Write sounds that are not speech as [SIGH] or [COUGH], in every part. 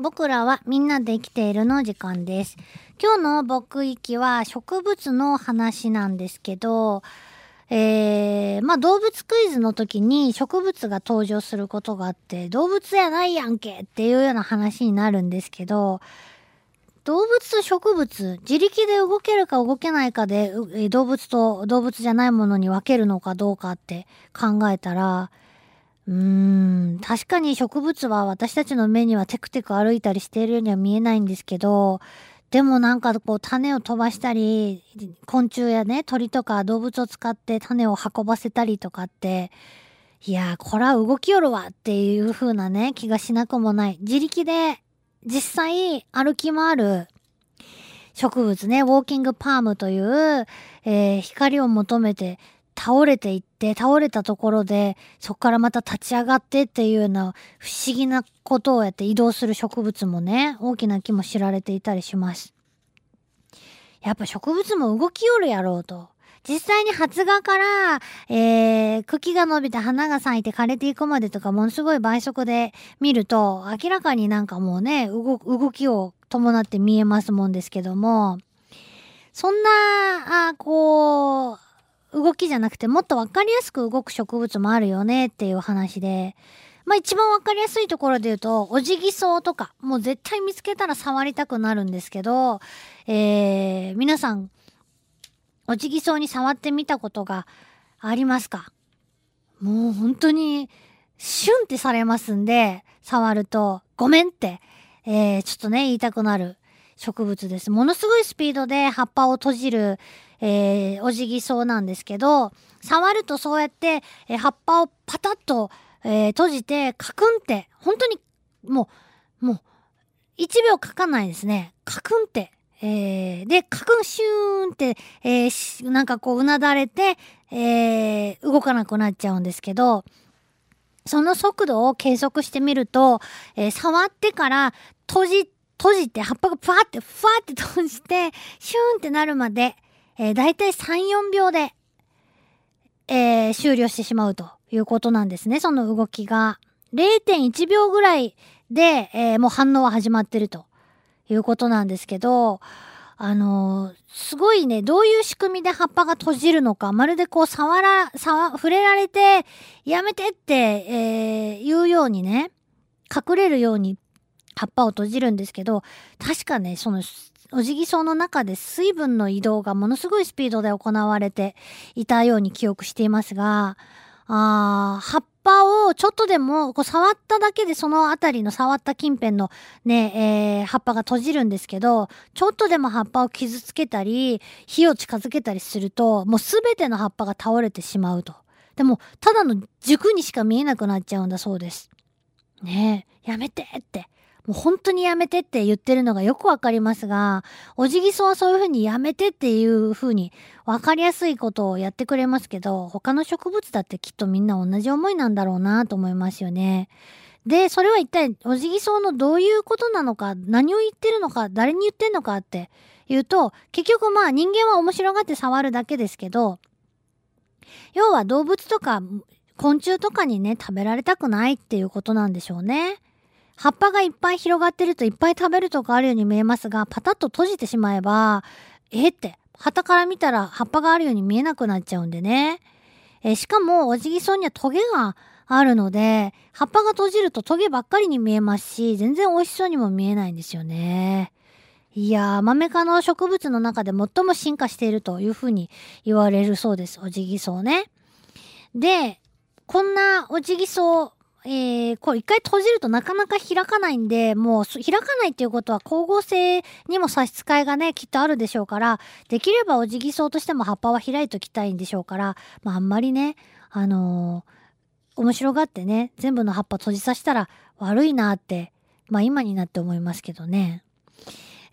僕らはみんなで生きているの時間です。今日の僕域は植物の話なんですけど、えー、まあ動物クイズの時に植物が登場することがあって、動物やないやんけっていうような話になるんですけど、動物と植物、自力で動けるか動けないかで、動物と動物じゃないものに分けるのかどうかって考えたら、うーん、確かに植物は私たちの目にはテクテク歩いたりしているようには見えないんですけど、でもなんかこう種を飛ばしたり、昆虫やね、鳥とか動物を使って種を運ばせたりとかって、いや、これは動きよるわっていう風なね、気がしなくもない。自力で実際歩き回る植物ね、ウォーキングパームという、えー光を求めて倒れていって、倒れたところで、そこからまた立ち上がってっていうような不思議なことをやって移動する植物もね、大きな木も知られていたりします。やっぱ植物も動きよるやろうと。実際に発芽から、えー、茎が伸びて花が咲いて枯れていくまでとかものすごい倍速で見ると、明らかになんかもうね、動動きを伴って見えますもんですけども、そんな、あこう、動きじゃなくてもっとわかりやすく動く植物もあるよねっていう話で、まあ一番わかりやすいところで言うと、オジギソウとか、もう絶対見つけたら触りたくなるんですけど、えー、皆さん、オジギソウに触ってみたことがありますか？もう本当に、シュンってされますんで、触ると、ごめんって、えー、ちょっとね、言いたくなる。植物です。ものすごいスピードで葉っぱを閉じる、えー、オジギソウなんですけど、触るとそうやって、えー葉っぱをパタッと、えー閉じて、カクンって、本当に、もう、もう、1秒かかんないですね。カクンって。えーで、カクンシューンって、えーなんかこう、うなだれて、えー動かなくなっちゃうんですけど、その速度を計測してみると、えー触ってから閉じ、閉じて、葉っぱがパーって、ファーって閉じて、シューンってなるまで、えー、だいたい3、4秒で、えー終了してしまうということなんですね。その動きが。0.1秒ぐらいで、えーもう反応は始まってるということなんですけど、あのーすごいね、どういう仕組みで葉っぱが閉じるのか、まるでこう触ら、触、触れられて、やめてって、えー言うようにね、隠れるように葉っぱを閉じるんですけど、確かね、その、おじぎ草の中で水分の移動がものすごいスピードで行われていたように記憶していますが、あ葉っぱをちょっとでもこう触っただけでそのあたりの触った近辺のね、えー葉っぱが閉じるんですけど、ちょっとでも葉っぱを傷つけたり、火を近づけたりすると、もうすべての葉っぱが倒れてしまうと。でも、ただの軸にしか見えなくなっちゃうんだそうです。ねえ、やめてって。もう本当にやめてって言ってるのがよくわかりますが、おじぎそはそういうふうにやめてっていうふうにわかりやすいことをやってくれますけど、他の植物だってきっとみんな同じ思いなんだろうなと思いますよね。で、それは一体おじぎそうのどういうことなのか、何を言ってるのか、誰に言ってんのかって言うと、結局まあ人間は面白がって触るだけですけど、要は動物とか昆虫とかにね、食べられたくないっていうことなんでしょうね。葉っぱがいっぱい広がってるといっぱい食べるとかあるように見えますが、パタッと閉じてしまえば、えって、旗から見たら葉っぱがあるように見えなくなっちゃうんでね。えしかも、おじぎそうにはトゲがあるので、葉っぱが閉じるとトゲばっかりに見えますし、全然美味しそうにも見えないんですよね。いやー、マメ科の植物の中で最も進化しているというふうに言われるそうです。おじぎそうね。で、こんなおじぎそう、えー、こう一回閉じるとなかなか開かないんで、もう開かないっていうことは光合成にも差し支えがね、きっとあるでしょうから、できればおじぎそうとしても葉っぱは開いときたいんでしょうから、まああんまりね、あのー面白がってね、全部の葉っぱ閉じさせたら悪いなって、まあ今になって思いますけどね。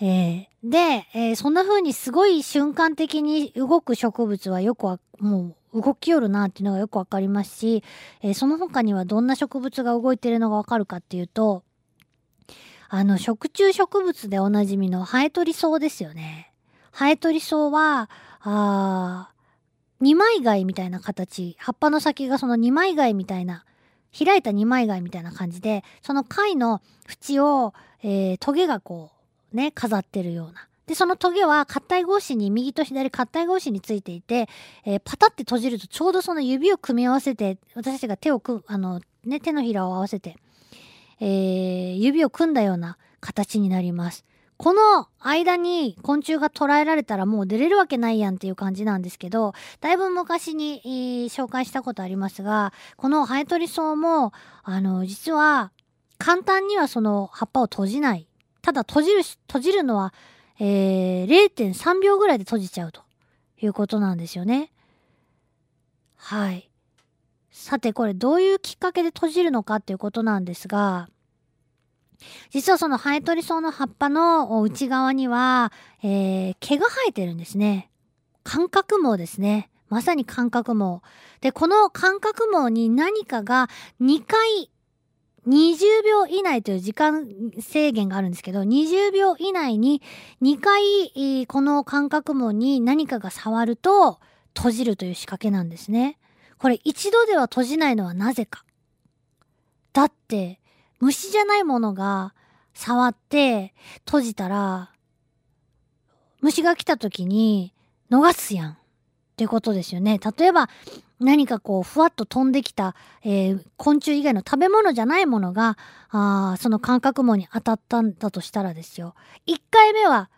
えーで、えーそんな風にすごい瞬間的に動く植物はよくわ、もう動きよるなっていうのがよくわかりますし、えーその他にはどんな植物が動いてるのがわかるかっていうと、あの、食虫植物でおなじみのハエトリソウですよね。ハエトリソウは、あ二枚貝みたいな形、葉っぱの先がその二枚貝みたいな開いた二枚貝みたいな感じで、その貝の縁を、えー、トゲがこう、ね、飾ってるような。で、そのトゲは、合体格子に、右と左合体格子についていて、えー、パタって閉じると、ちょうどその指を組み合わせて、私たちが手をく、あの、ね、手のひらを合わせて、えー、指を組んだような形になります。この間に昆虫が捉えられたらもう出れるわけないやんっていう感じなんですけど、だいぶ昔に、えー、紹介したことありますが、このハエトリソウも、あの、実は簡単にはその葉っぱを閉じない。ただ閉じる、閉じるのは、えー、0.3秒ぐらいで閉じちゃうということなんですよね。はい。さて、これどういうきっかけで閉じるのかっていうことなんですが、実はそのハエトリソウの葉っぱの内側には、えー、毛が生えてるんですね。感覚毛ですね。まさに感覚毛。で、この感覚毛に何かが2回20秒以内という時間制限があるんですけど、20秒以内に2回この感覚毛に何かが触ると閉じるという仕掛けなんですね。これ一度では閉じないのはなぜか。だって、虫じゃないものが触って閉じたら、虫が来た時に逃すやん。ってことですよね。例えば、何かこう、ふわっと飛んできた、えー、昆虫以外の食べ物じゃないものが、あその感覚網に当たったんだとしたらですよ。1回目は、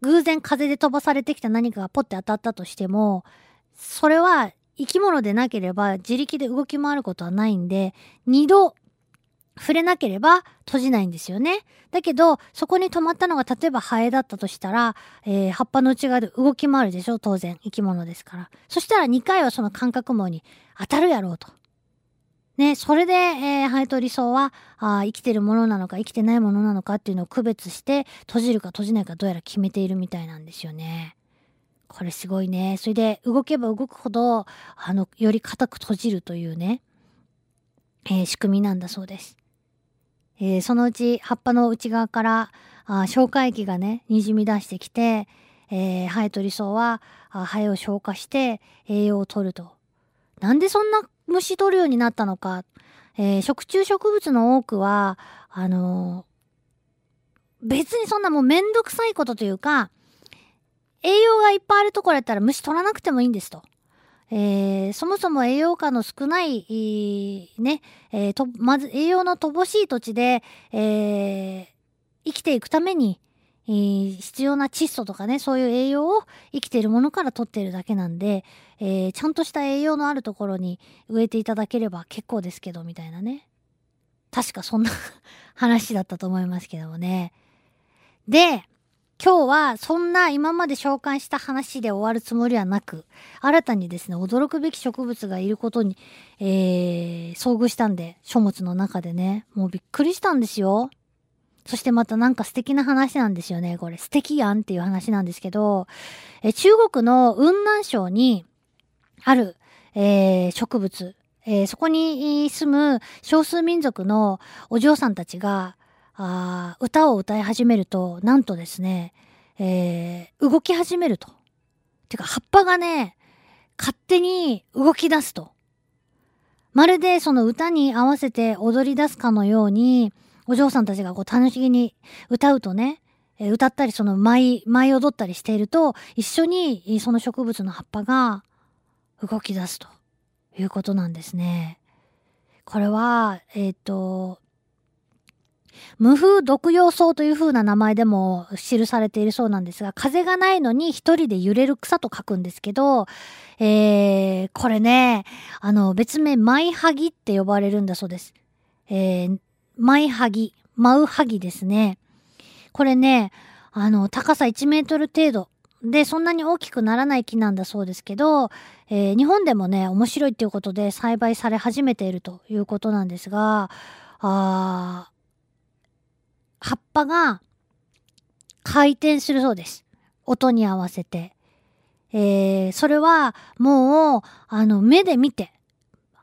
偶然風で飛ばされてきた何かがポッて当たったとしても、それは生き物でなければ自力で動き回ることはないんで、2度触れなければ閉じないんですよね。だけど、そこに止まったのが例えばハエだったとしたら、えー、葉っぱの内側で動き回るでしょ？当然。生き物ですから。そしたら2回はその感覚網に当たるやろうと。ね、それで、えー、ハエと理想はあ生きてるものなのか生きてないものなのかっていうのを区別して閉じるか閉じないかどうやら決めているみたいなんですよね。これすごいね。それで動けば動くほど、あの、より硬く閉じるというね、えー、仕組みなんだそうです。えー、そのうち葉っぱの内側からあ消化液がね、滲み出してきて、えー、ハエとリソウはハエを消化して栄養を取ると。なんでそんな虫取るようになったのか。えー、食虫植物の多くは、あのー、別にそんなもうめんどくさいことというか、栄養がいっぱいあるところやったら虫取らなくてもいいんですと。えー、そもそも栄養価の少ない、ね、えー、と、まず栄養の乏しい土地で、えー、生きていくために、えー、必要な窒素とかね、そういう栄養を生きているものから取っているだけなんで、えー、ちゃんとした栄養のあるところに植えていただければ結構ですけど、みたいなね。確かそんな [LAUGHS] 話だったと思いますけどもね。で、今日はそんな今まで紹介した話で終わるつもりはなく、新たにですね、驚くべき植物がいることに、えー、遭遇したんで、書物の中でね、もうびっくりしたんですよ。そしてまたなんか素敵な話なんですよね。これ素敵やんっていう話なんですけど、え中国の雲南省にある、えー、植物、えー、そこに住む少数民族のお嬢さんたちが、あ歌を歌い始めると、なんとですね、えー、動き始めると。てか、葉っぱがね、勝手に動き出すと。まるでその歌に合わせて踊り出すかのように、お嬢さんたちがこう楽しげに歌うとね、歌ったりその舞、舞い踊ったりしていると、一緒にその植物の葉っぱが動き出すということなんですね。これは、えっ、ー、と、無風毒葉草という風な名前でも記されているそうなんですが、風がないのに一人で揺れる草と書くんですけど、えー、これね、あの、別名、舞いはぎって呼ばれるんだそうです。えー、舞いはぎ、舞うはぎですね。これね、あの、高さ1メートル程度。で、そんなに大きくならない木なんだそうですけど、えー、日本でもね、面白いっていうことで栽培され始めているということなんですが、あ葉っぱが回転するそうです。音に合わせて。えー、それはもう、あの、目で見て、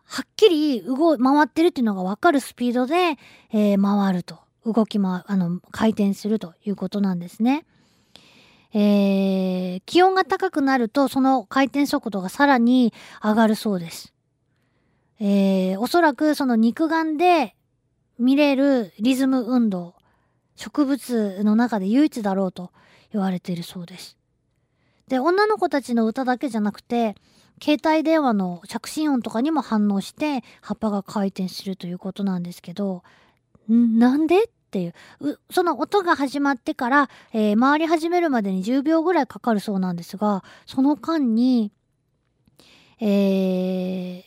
はっきり動、回ってるっていうのがわかるスピードで、えー、回ると。動き回、あの、回転するということなんですね。えー、気温が高くなると、その回転速度がさらに上がるそうです。えー、おそらくその肉眼で見れるリズム運動、植物の中で唯一だろうと言われているそうです。で、女の子たちの歌だけじゃなくて、携帯電話の着信音とかにも反応して葉っぱが回転するということなんですけど、なんでっていう、その音が始まってから、えー、回り始めるまでに10秒ぐらいかかるそうなんですが、その間に、えー、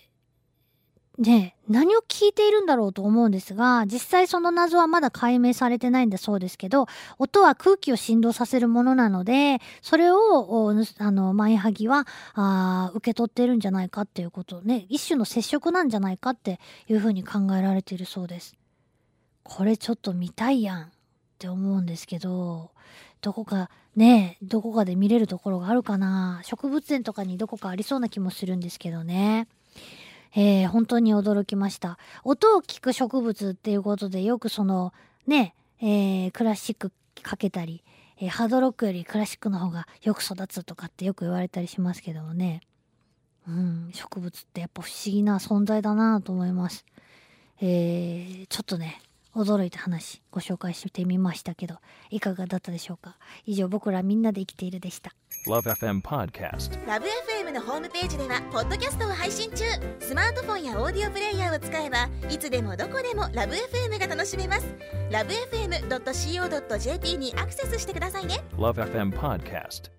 ね何を聞いているんだろうと思うんですが、実際その謎はまだ解明されてないんだそうですけど、音は空気を振動させるものなので、それを、あの、マイハギは、あ受け取ってるんじゃないかっていうことね、一種の接触なんじゃないかっていうふうに考えられているそうです。これちょっと見たいやんって思うんですけど、どこかね、どこかで見れるところがあるかな？植物園とかにどこかありそうな気もするんですけどね。えー、本当に驚きました。音を聞く植物っていうことでよくそのね、えー、クラシックかけたり、えー、ハードロックよりクラシックの方がよく育つとかってよく言われたりしますけどもね。うん、植物ってやっぱ不思議な存在だなと思います。えー、ちょっとね、驚いた話ご紹介してみましたけどいかがだったでしょうか？以上僕らみんなで生きているでした。LoveFM Podcast LoveFM のホームページではポッドキャストを配信中。スマートフォンやオーディオプレイヤーを使えばいつでもどこでも LoveFM が楽しめます。LoveFM.co.jp にアクセスしてくださいね。LoveFM Podcast